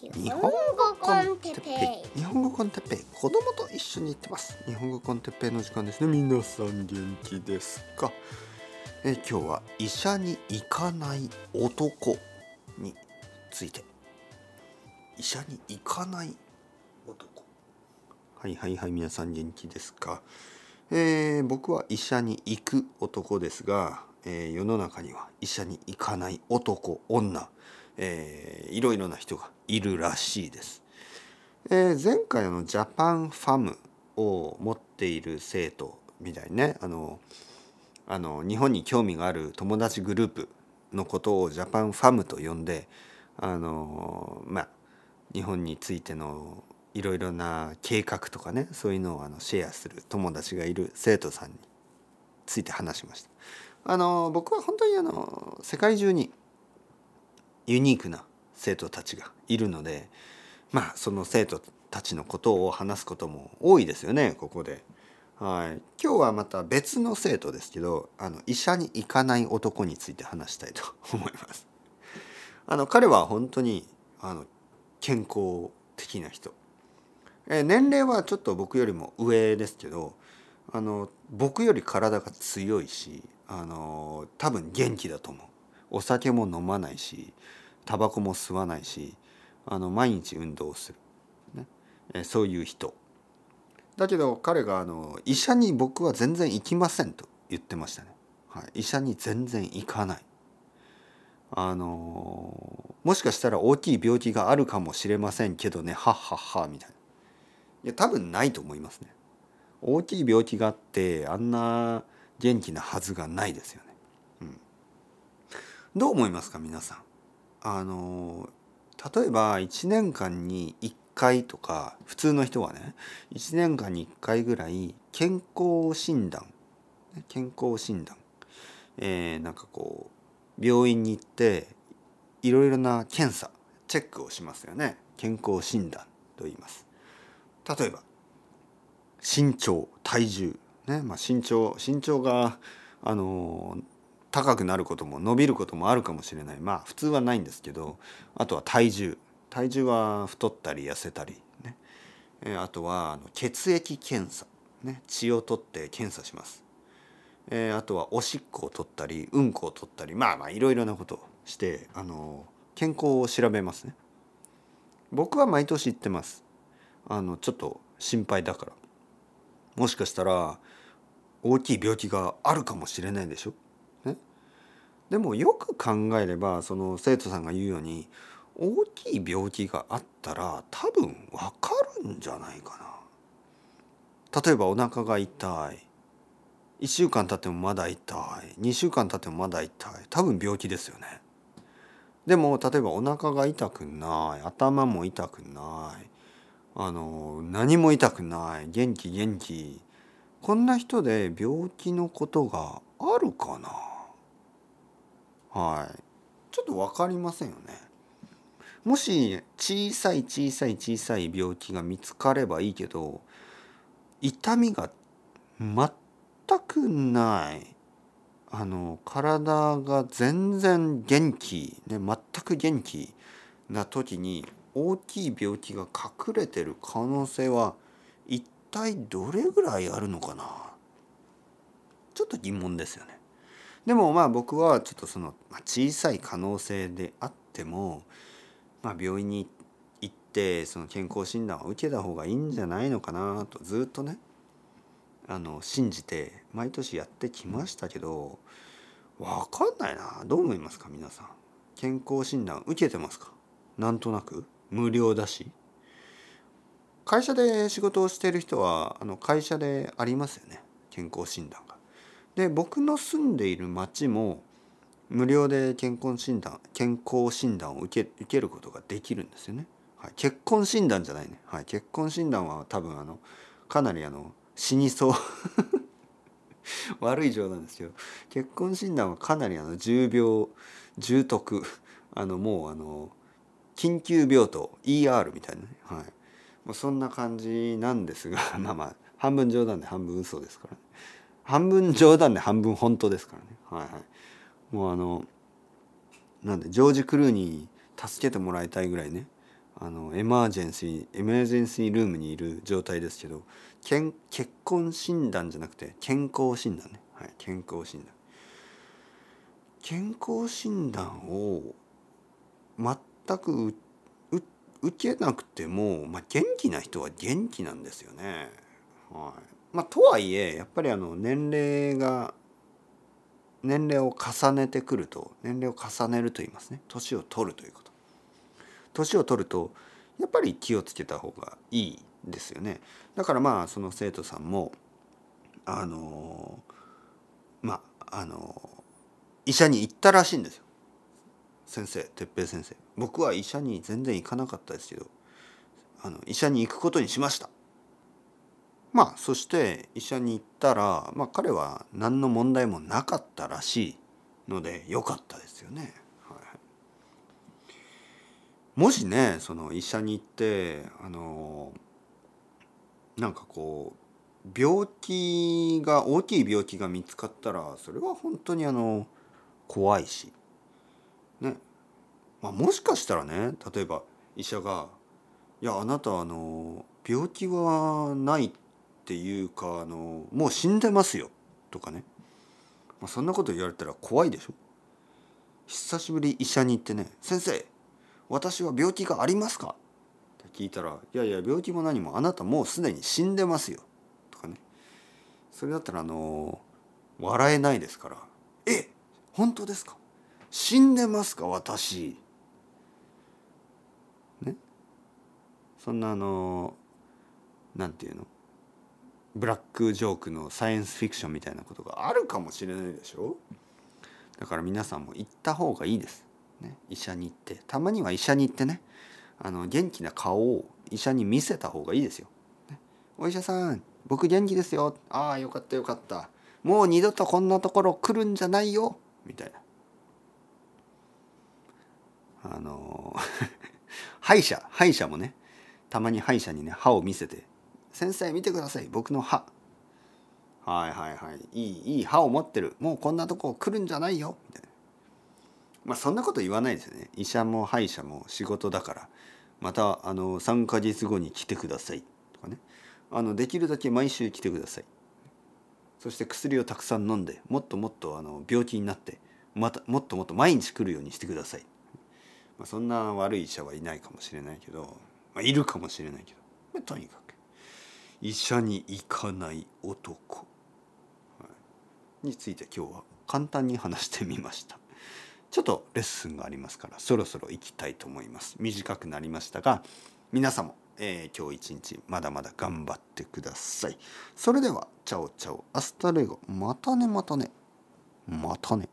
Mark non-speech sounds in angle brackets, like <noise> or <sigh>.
日本語コンテッペイ。日本語コンテッペイ。子供と一緒に行ってます。日本語コンテッペイの時間ですね。皆さん元気ですかえ今日は医者に行かない男について。医者に行かない男。はいはいはい皆さん元気ですか？えー、僕は医者に行く男ですが、えー、世の中には医者に行かない男女。えー、いろいろな人がいるらしいです。えー、前回のジャパンファムを持っている生徒みたいにねあのあの日本に興味がある友達グループのことをジャパンファムと呼んであのまあ日本についてのいろいろな計画とかねそういうのをあのシェアする友達がいる生徒さんについて話しました。あの僕は本当にあの世界中にユニークな生徒たちがいるのでまあその生徒たちのことを話すことも多いですよねここで。はい、今日はまた別の生徒ですけどあの医者に行かない男について話したいと <laughs> 思います。あの彼は本当にあの健康的な人。え年齢はちょっと僕よりも上ですけどあの僕より体が強いしあの多分元気だと思う。お酒も飲まないしタバコも吸わないしあの毎日運動する、ね。えそういう人。だけど彼があの医者に僕は全然行きませんと言ってましたね、はい、医者に全然行かない。あのもしかしたら大きい病気があるかもしれませんけどね。はっはっはみたいな。いや多分ないと思いますね。大きい病気があってあんな元気なはずがないですよね。うん。どう思いますか皆さん？あの例えば1年間に1回とか普通の人はね1年間に1回ぐらい健康診断健康診断、えー、なんかこう病院に行っていろいろな検査チェックをしますよね。健康診断と言います。例えば身長体重ねまあ身長身長があの高くなることも伸びることもあるかもしれない。まあ普通はないんですけどあとは体重。体重は太ったり痩せたりね。えあとはあの血液検査、ね、血を取って検査します、えあとはおしっこを取ったりうんこを取ったりまあまあいろいろなことをしてあの健康を調べますね。僕は毎年行ってます。あのちょっと心配だから。もしかしたら大きい病気があるかもしれないでしょ？でもよく考えればその生徒さんが言うように大きい病気があったら多分分かるんじゃないかな。例えばお腹が痛い。1週間経ってもまだ痛い。2週間経ってもまだ痛い。多分病気ですよね。でも例えばお腹が痛くない。頭も痛くない。あの何も痛くない。元気元気。こんな人で病気のことがあるかな？はい。ちょっと分かりませんよね。もし小さい小さい小さい病気が見つかればいいけど痛みが全くない。あの体が全然元気、ね、全く元気な時に大きい病気が隠れてる可能性は一体どれぐらいあるのかな。ちょっと疑問ですよね。でもまあ僕はちょっとその小さい可能性であっても、まあ、病院に行ってその健康診断を受けた方がいいんじゃないのかなとずっとねあの信じて毎年やってきましたけど分かんないな。どう思いますか皆さん。健康診断受けてますか？なんとなく。無料だし。会社で仕事をしてる人はあの会社でありますよね。健康診断が。で僕の住んでいる町も無料で健康診断健康診断を受け受けることができるんですよね。はい、結婚診断じゃないね、はい、結婚診断は多分あのかなりあの死にそう。<laughs> 悪い冗談ですけど結婚診断はかなりあの重病重篤。あのもうあの緊急病棟 ER みたいなね、はい、もうそんな感じなんですが <laughs> まあまあ半分冗談で半分嘘ですから、ね、半分冗談で半分本当ですからね。はいはい。もうあのなんでジョージ・クルーに助けてもらいたいぐらいね。あのエマージェンシーエマージェンシールームにいる状態ですけどけん結婚診断じゃなくて健康診断ね、はい、健康診断。健康診断を全く受けなくても、まあ、元気な人は元気なんですよね。はい。まあ、とはいえやっぱりあの年齢が年齢を重ねてくると年齢を重ねると言いますね。年を取るということ。年を取るとやっぱり気をつけた方がいいですよね。だからまあその生徒さんもあのまああの医者に行ったらしいんですよ。先生哲平先生。僕は医者に全然行かなかったですけどあの医者に行くことにしました。まあそして医者に行ったら、まあ、彼は何の問題もなかったらしいのでよかったですよね。はい、もしねその医者に行ってあのなんかこう病気が大きい病気が見つかったらそれは本当にあの怖いし。ね。まあもしかしたらね例えば医者が「いやあなたあの病気はない」ってっていうかあのもう死んでますよとかね、まあ、そんなこと言われたら怖いでしょ。久しぶり医者に行ってね「先生私は病気がありますか?」って聞いたら「いやいや病気も何もあなたもうすでに死んでますよ」とかね。それだったらあの笑えないですから「え本当ですか？死んでますか？私」ね。そんなあのなんていうの？ブラックジョークのサイエンスフィクションみたいなことがあるかもしれないでしょ？だから皆さんも行った方がいいです、ね、医者に行って。たまには医者に行ってね。あの元気な顔を医者に見せた方がいいですよ、ね、お医者さん僕元気ですよ。ああよかったよかった。もう二度とこんなところ来るんじゃないよ。みたいな。あの <laughs> 歯医者歯医者もね。たまに歯医者にね歯を見せて先生見てください。僕の歯。はいはいはい。いいいい歯を持ってる。もうこんなとこ来るんじゃないよ。みたいな。まあそんなこと言わないですよね。医者も歯医者も仕事だから。またあの3ヶ月後に来てください。とかね。あのできるだけ毎週来てください。そして薬をたくさん飲んでもっともっとあの病気になってまたもっともっと毎日来るようにしてください、まあ、そんな悪い医者はいないかもしれないけど、まあ、いるかもしれないけど、まあ、とにかく。医者に行かない男、について今日は簡単に話してみました。ちょっとレッスンがありますからそろそろ行きたいと思います。短くなりましたが皆さんも、えー、今日一日まだまだ頑張ってください。それでは Chao chao。Hasta luego。またねまたね。またね。